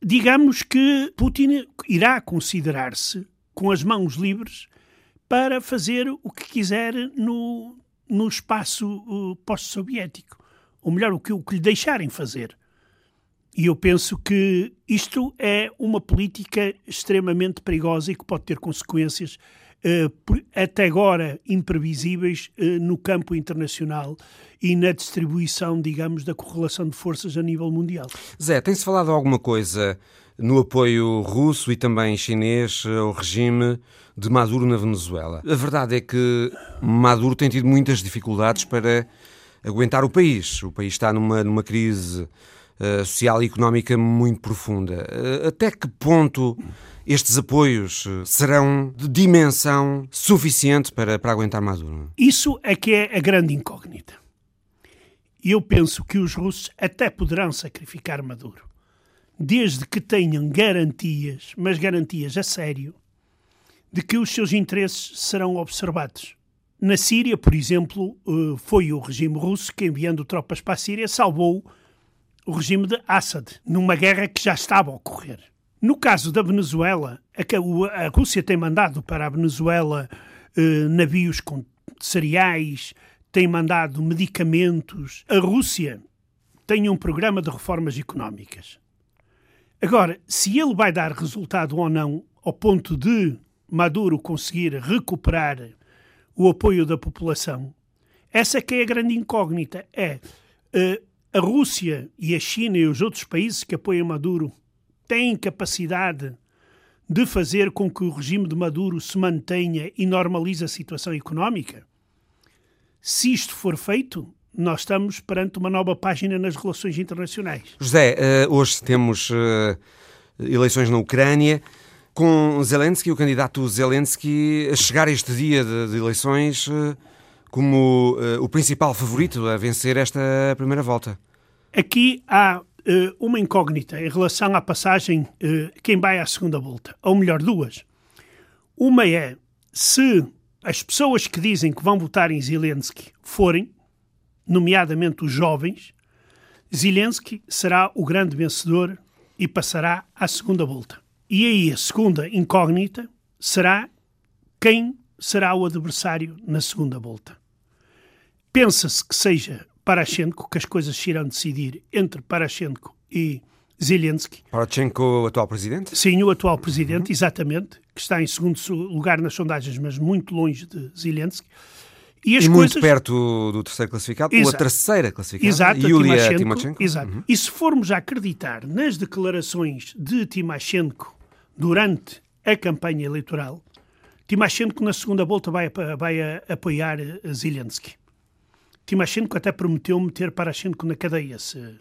Digamos que Putin irá considerar-se com as mãos livres para fazer o que quiser no, no espaço uh, pós-soviético. Ou melhor, o que, o que lhe deixarem fazer. E eu penso que isto é uma política extremamente perigosa e que pode ter consequências uh, até agora imprevisíveis uh, no campo internacional e na distribuição, digamos, da correlação de forças a nível mundial. Zé, tem-se falado alguma coisa no apoio russo e também chinês ao regime de Maduro na Venezuela? A verdade é que Maduro tem tido muitas dificuldades para aguentar o país. O país está numa, numa crise uh, social e económica muito profunda. Uh, até que ponto estes apoios eh, serão de dimensão suficiente para, para aguentar Maduro? Isso é que é a grande incógnita. Eu penso que os russos até poderão sacrificar Maduro, desde que tenham garantias, mas garantias a sério, de que os seus interesses serão observados. Na Síria, por exemplo, foi o regime russo que, enviando tropas para a Síria, salvou o regime de Assad, numa guerra que já estava a ocorrer. No caso da Venezuela, a, Rússia tem mandado para a Venezuela eh, navios com cereais, tem mandado medicamentos. A Rússia tem um programa de reformas económicas. Agora, se ele vai dar resultado ou não, ao ponto de Maduro conseguir recuperar o apoio da população, essa que é a grande incógnita. É uh, a Rússia e a China e os outros países que apoiam Maduro têm capacidade de fazer com que o regime de Maduro se mantenha e normalize a situação económica? Se isto for feito, nós estamos perante uma nova página nas relações internacionais. José, eh, hoje temos eh, eleições na Ucrânia. Com Zelensky, o candidato Zelensky, a chegar este dia de eleições eh, como uh, o principal favorito a vencer esta primeira volta? Aqui há uh, uma incógnita em relação à passagem uh, quem vai à segunda volta, ou melhor, duas. Uma é se as pessoas que dizem que vão votar em Zelensky forem, nomeadamente os jovens, Zelensky será o grande vencedor e passará à segunda volta. E aí a segunda incógnita será quem será o adversário na segunda volta. Pensa-se que seja Parashenko, que as coisas se irão decidir entre Parashenko e Zelensky. Parashenko, o atual presidente? Sim, o atual presidente, uhum. exatamente, que está em segundo lugar nas sondagens, mas muito longe de Zelensky. E, e muito perto do terceiro classificado, Exato. ou a terceira classificada, Exato, Yulia Timoshenko. Timoshenko. Exato. Uhum. E se formos a acreditar nas declarações de Timoshenko durante a campanha eleitoral, Timoshenko na segunda volta vai, vai apoiar Zelensky. Timoshenko até prometeu meter Parashenko na cadeia se,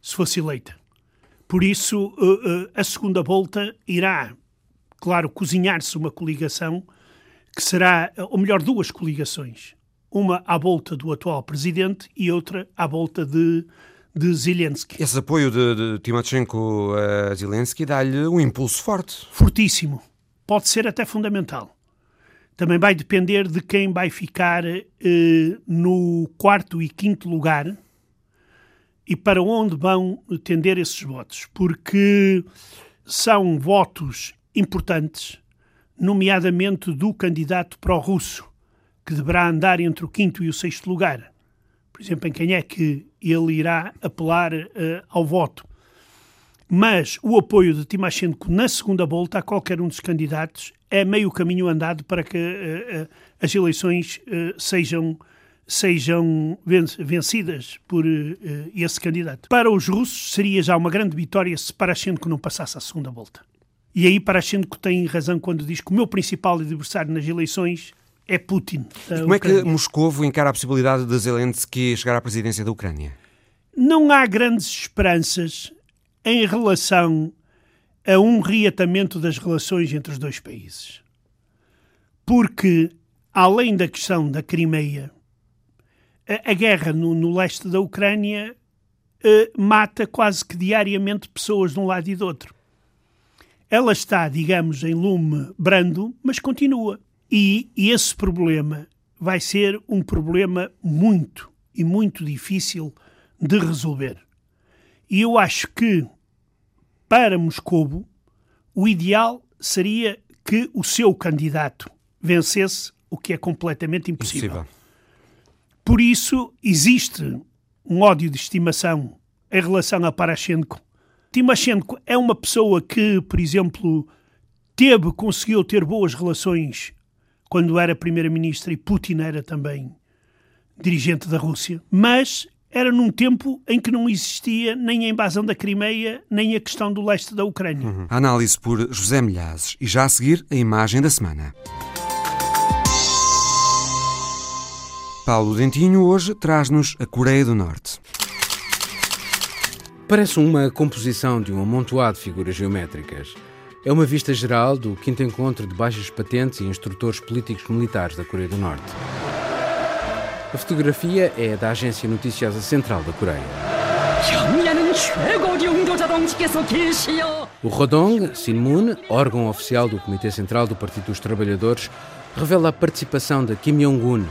se fosse eleita. Por isso, uh, uh, a segunda volta irá, claro, cozinhar-se uma coligação que será, ou melhor, duas coligações. Uma à volta do atual presidente e outra à volta de, de Zelensky. Esse apoio de, de Timoshenko a Zelensky dá-lhe um impulso forte. Fortíssimo. Pode ser até fundamental também vai depender de quem vai ficar eh, no quarto e quinto lugar e para onde vão tender esses votos, porque são votos importantes nomeadamente do candidato pró-russo, que deverá andar entre o quinto e o sexto lugar. Por exemplo, em quem é que ele irá apelar uh, ao voto. Mas o apoio de Timoshenko na segunda volta a qualquer um dos candidatos é meio caminho andado para que uh, uh, as eleições sejam sejam vencidas por esse candidato. Para os russos seria já uma grande vitória se Parashenko não passasse à segunda volta. E aí Parashenko tem razão quando diz que o meu principal adversário nas eleições é Putin. como é que Moscou encara a possibilidade de Zelensky chegar à presidência da Ucrânia? Não há grandes esperanças em relação a um reatamento das relações entre os dois países. Porque, além da questão da Crimeia, a, a guerra no, no, leste da Ucrânia uh, mata quase que diariamente pessoas de um lado e do outro. Ela está, digamos, em lume brando, mas continua. E, e esse problema vai ser um problema muito e muito difícil de resolver. E eu acho que, para Moscovo, o ideal seria que o seu candidato vencesse, o que é completamente impossível. impossível. Por isso, existe um ódio de estimação em relação a Parashenko. Timoshenko é uma pessoa que, por exemplo, teve, conseguiu ter boas relações quando era primeira-ministra e Putin era também dirigente da Rússia, mas era num tempo em que não existia nem a invasão da Crimeia, nem a questão do leste da Ucrânia. Uhum. Análise por José Milhazes. E já a seguir, a imagem da semana. Paulo Dentinho hoje traz-nos a Coreia do Norte. Parece uma composição de um amontoado de figuras geométricas. É uma vista geral do quinto encontro de baixas patentes e instrutores políticos militares da Coreia do Norte. A fotografia é da agência noticiosa central da Coreia. O Rodong Sinmun, órgão oficial do Comitê Central do Partido dos Trabalhadores, revela a participação de Kim Jong-un,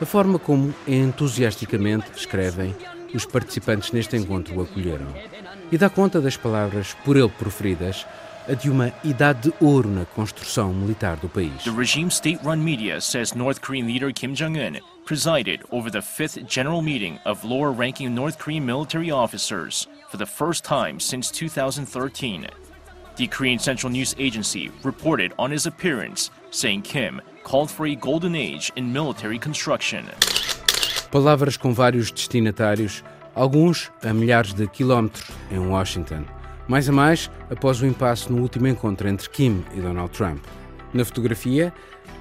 a forma como entusiasticamente escrevem os participantes neste encontro o acolheram. E dá conta das palavras por ele proferidas a de uma idade de ouro na construção militar do país. The regime state-run media says North Korean leader Kim Jong-un presided over the fifth general meeting of lower-ranking North Korean military officers for the first time since 2013. The Korean Central News Agency reported on his appearance, saying Kim called for a golden age in military construction. Palavras com vários destinatários, alguns a milhares de quilómetros em Washington mais a mais após o impasse no último encontro entre Kim e Donald Trump. Na fotografia,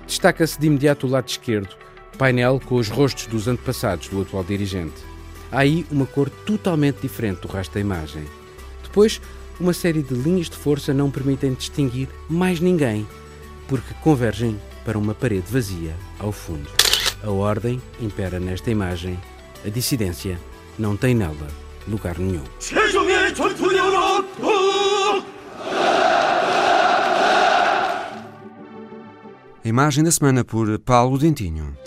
destaca-se de imediato o lado esquerdo, painel com os rostos dos antepassados do atual dirigente. Há aí uma cor totalmente diferente do resto da imagem. Depois, uma série de linhas de força não permitem distinguir mais ninguém, porque convergem para uma parede vazia ao fundo. A ordem impera nesta imagem, a dissidência não tem nela lugar nenhum. A imagem da semana por Paulo Dentinho.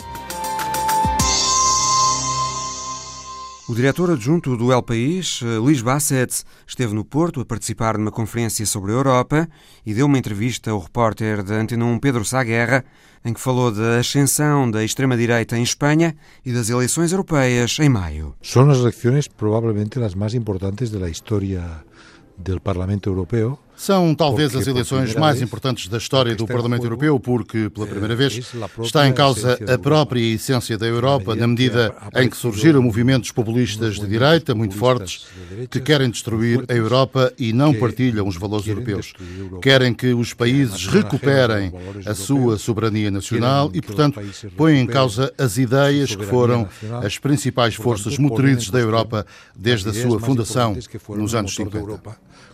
O diretor adjunto do El País, eh, Luís Basset, esteve no Porto a participar de uma conferência sobre a Europa e deu uma entrevista ao repórter da Antena 1 Pedro Sá Guerra, em que falou da ascensão da extrema-direita em Espanha e das eleições europeias em maio. São as eleições provavelmente as mais importantes da história do Parlamento Europeu são talvez as eleições mais importantes da história do Parlamento Europeu, porque, pela primeira vez, está em causa a própria essência da Europa, na medida em que surgiram movimentos populistas de direita muito fortes que querem destruir a Europa e não partilham os valores europeus. Querem que os países recuperem a sua soberania nacional e, portanto, põem em causa as ideias que foram as principais forças motrizes da Europa desde a sua fundação nos anos 50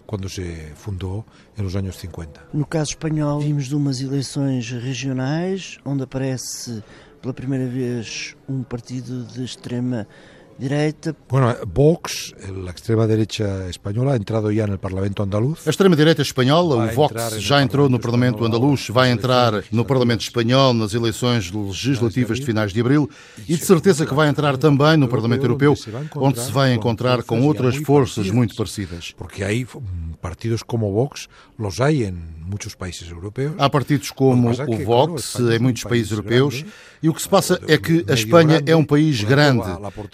quando se fundou nos anos 50. No caso espanhol, vimos de umas eleições regionais, onde aparece pela primeira vez um partido de extrema direita. Bueno, Vox, a extrema-direita espanhola, ha entrado já no Parlamento andaluz. A extrema-direita espanhola, o Vox, já entrou no Parlamento andaluz, vai entrar no Parlamento espanhol nas eleições legislativas de finais de abril e de certeza que vai entrar também no Parlamento Europeu, onde se vai encontrar com outras forças muito parecidas. Porque aí partidos como Vox los hay en muitos países europeus. Há partidos como o Vox em muitos países europeus e o que se passa é que a Espanha é um país grande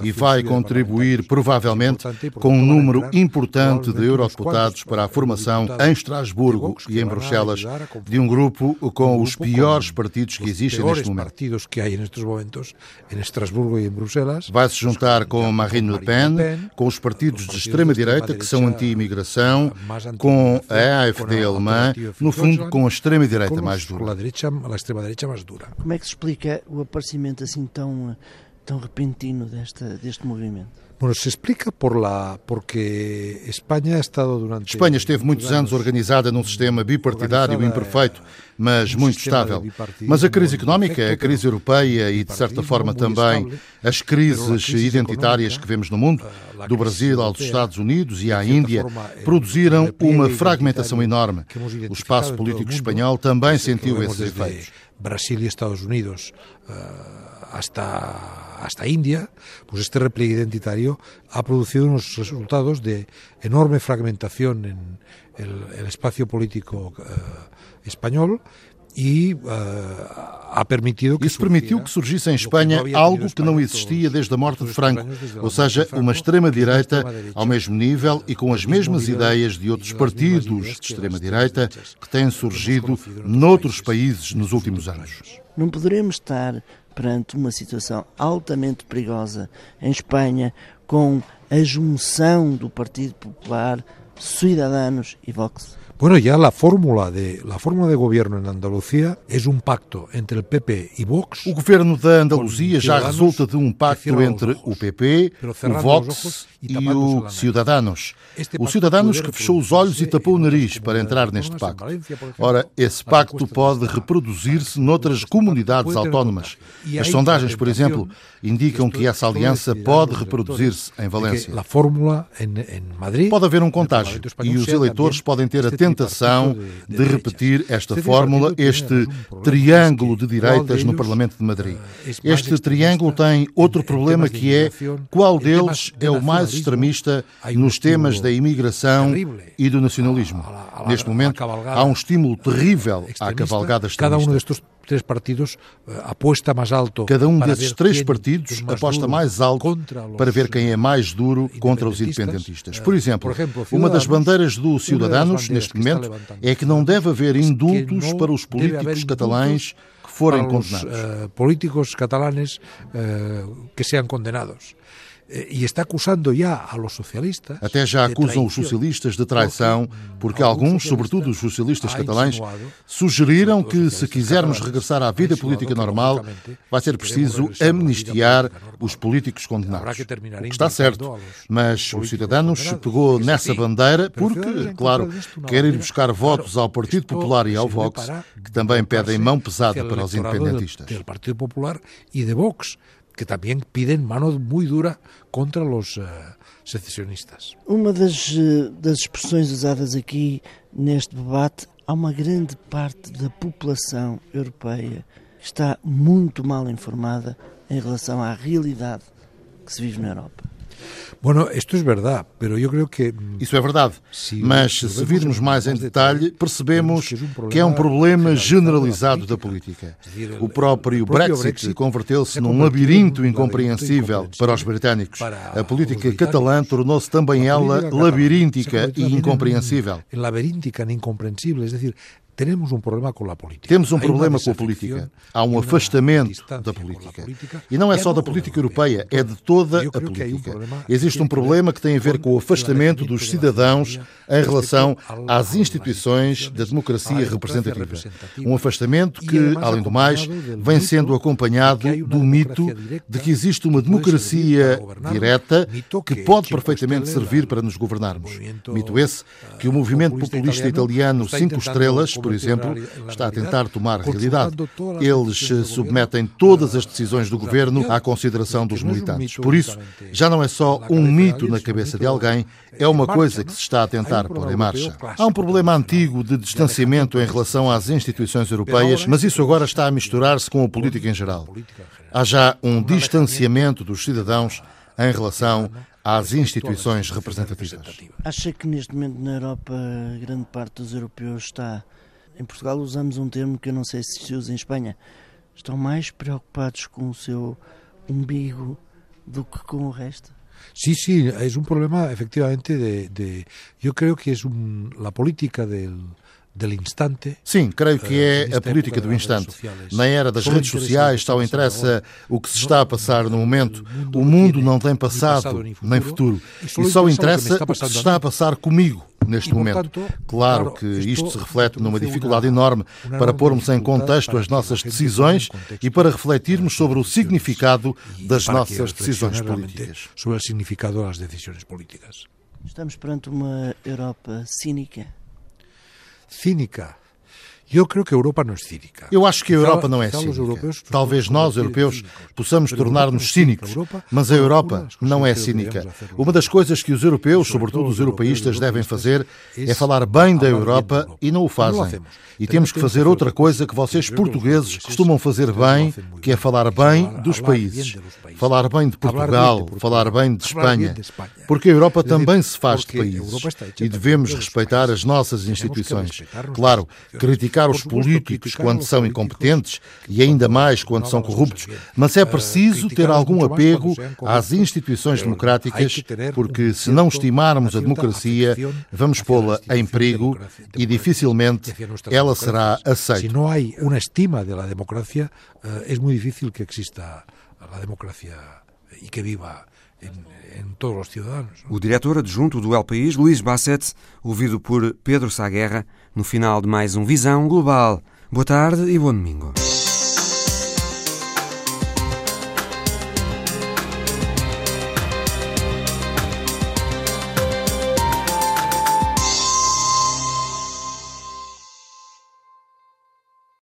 e vai contribuir provavelmente com um número importante de eurodeputados para a formação em Estrasburgo e em Bruxelas de um grupo com os piores partidos que existem neste momento. partidos que há nestes momentos em Estrasburgo e em Bruxelas. Vai se juntar com Marine Le Pen, com os partidos de extrema direita que são anti-imigração, com a AfD alemã, no fundo com a extrema direita mais dura. A extrema direita mais dura. Como é que se explica o aparecimento assim tão, tão repentino desta, deste movimento? Bueno, se explica por la, porque Espanha ha estado durante... Espanha esteve muitos anos organizada num sistema bipartidário imperfeito, mas muito estável. Mas a crise económica, a crise europeia e, de certa forma, também as crises identitárias que vemos no mundo, do Brasil aos Estados Unidos e à Índia, produziram uma fragmentação enorme. O espaço político espanhol também sentiu esses efeitos. Brasil e Estados Unidos uh, hasta hasta India, pues este repliegue identitario ha producido unos resultados de enorme fragmentación en el, el espacio político uh, español e uh, ha permitido que Isso permitiu que surgisse em Espanha algo que não existia desde a morte de Franco, ou seja, uma extrema-direita ao mesmo nível e com as mesmas ideias de outros partidos de extrema-direita que têm surgido noutros países nos últimos anos. Não poderemos estar perante uma situação altamente perigosa em Espanha, com a junção do Partido Popular, Ciudadanos e Vox? Bueno, ya la fórmula de la fórmula de gobierno en Andalucía es un pacto entre el PP y Vox. O governo da Andaluzia já resulta de um pacto entre o PP, o Vox e o Ciudadanos. O Ciudadanos que fechou os olhos e tapou o nariz para entrar neste pacto. Ora, esse pacto pode reproduzir-se noutras comunidades autónomas. As sondagens, por exemplo, indicam que essa aliança pode reproduzir-se em Valência. Pode haver um contágio e os eleitores podem ter a tentação de repetir esta fórmula, este triângulo de direitas no Parlamento de Madrid. Este triângulo tem outro problema que é qual deles é o mais extremista nos temas da imigração e do nacionalismo. Neste momento, há um estímulo terrível à cavalgada extremista. Um três partidos eh, aposta mais alto. Cada um desses três partidos aposta mais alto para ver quem é mais duro contra os independentistas. Por exemplo, uma das bandeiras do Ciudadanos, neste momento, é que não deve haver indultos para os políticos catalães que forem condenados. Uh, políticos catalanes que sejam condenados e está acusando já a los socialistas. Até já acusam os socialistas de traição, porque alguns, sobretudo os socialistas catalães, sugeriram que se quisermos regressar à vida política normal, vai ser preciso amnistiar os políticos condenados. O que está certo, mas os cidadãos pegou nessa bandeira porque, claro, quer ir buscar votos ao Partido Popular e ao Vox, que também pedem mão pesada para os independentistas. Do Partido Popular e de Vox que também pedem mano muito dura contra os uh, secesionistas. Uma das, uh, das expressões usadas aqui neste debate, há uma grande parte da população europeia que está muito mal informada em relação à realidade que se vive na Europa. Bueno, isto é verdade, pero que Isso é verdade, mas se virmos mais em detalhe, percebemos que é um problema generalizado da política. O próprio Brexit converteu-se num labirinto incompreensível para os britânicos. A política catalã tornou-se também ela labiríntica e incompreensível. Labiríntica e incompreensível, é decir, temos um problema com a política. Temos um problema com a política. Há um afastamento da política. E não é só da política europeia, é de toda a política. Existe um problema que tem a ver com o afastamento dos cidadãos em relação às instituições da democracia representativa. Um afastamento que, além do mais, vem sendo acompanhado do mito de que existe uma democracia direta que pode perfeitamente servir para nos governarmos. Mito esse que o movimento populista italiano Cinco Estrelas por exemplo, está a tentar tomar realidade. Eles submetem todas as decisões do governo à consideração dos militantes. Por isso, já não é só um mito na cabeça de alguém, é uma coisa que se está a tentar pôr em marcha. Há um problema antigo de distanciamento em relação às instituições europeias, mas isso agora está a misturar-se com a política em geral. Há já um distanciamento dos cidadãos em relação às instituições representativas. Acha que neste momento na Europa grande parte dos europeus está. Em Portugal usamos um termo que eu não sei se se usa em Espanha. Estão mais preocupados com o seu umbigo do que com o resto? Sí, sí, es un problema efectivamente de, de yo creo que es un, la política del, Sim, creio que é a política do instante. Na era das redes sociais só interessa o que se está a passar no momento. O mundo não tem passado nem futuro. E só interessa o que se está a passar comigo neste momento. Claro que isto se reflete numa dificuldade enorme para pormos em contexto as nossas decisões e para refletirmos sobre o significado das nossas decisões políticas. Sobre o significado das decisões políticas. Estamos perante uma Europa cínica cínica. Eu creio que a Europa não é cínica. Eu acho que a Europa não é cínica. Talvez nós, europeus, possamos tornar-nos cínicos, mas a Europa não é cínica. Uma das coisas que os europeus, sobretudo os europeístas, devem fazer é falar bem da Europa e não o fazem. E temos que fazer outra coisa que vocês, portugueses, costumam fazer bem, que é falar bem dos países. Falar bem de Portugal, falar bem de Espanha. Porque a Europa também se faz de países. E devemos respeitar as nossas instituições. Claro, criticar os políticos quando são incompetentes e ainda mais quando são corruptos, mas é preciso ter algum apego às instituições democráticas, porque se não estimarmos a democracia, vamos pô-la em perigo e dificilmente ela será aceita. Se não há uma estima da democracia, é muito difícil que exista a democracia e que viva em, em, todos os cidadãos. O diretor adjunto do El País, Luís Basset, ouvido por Pedro Saguerra, no final de mais um Visão Global. Boa tarde e bom domingo.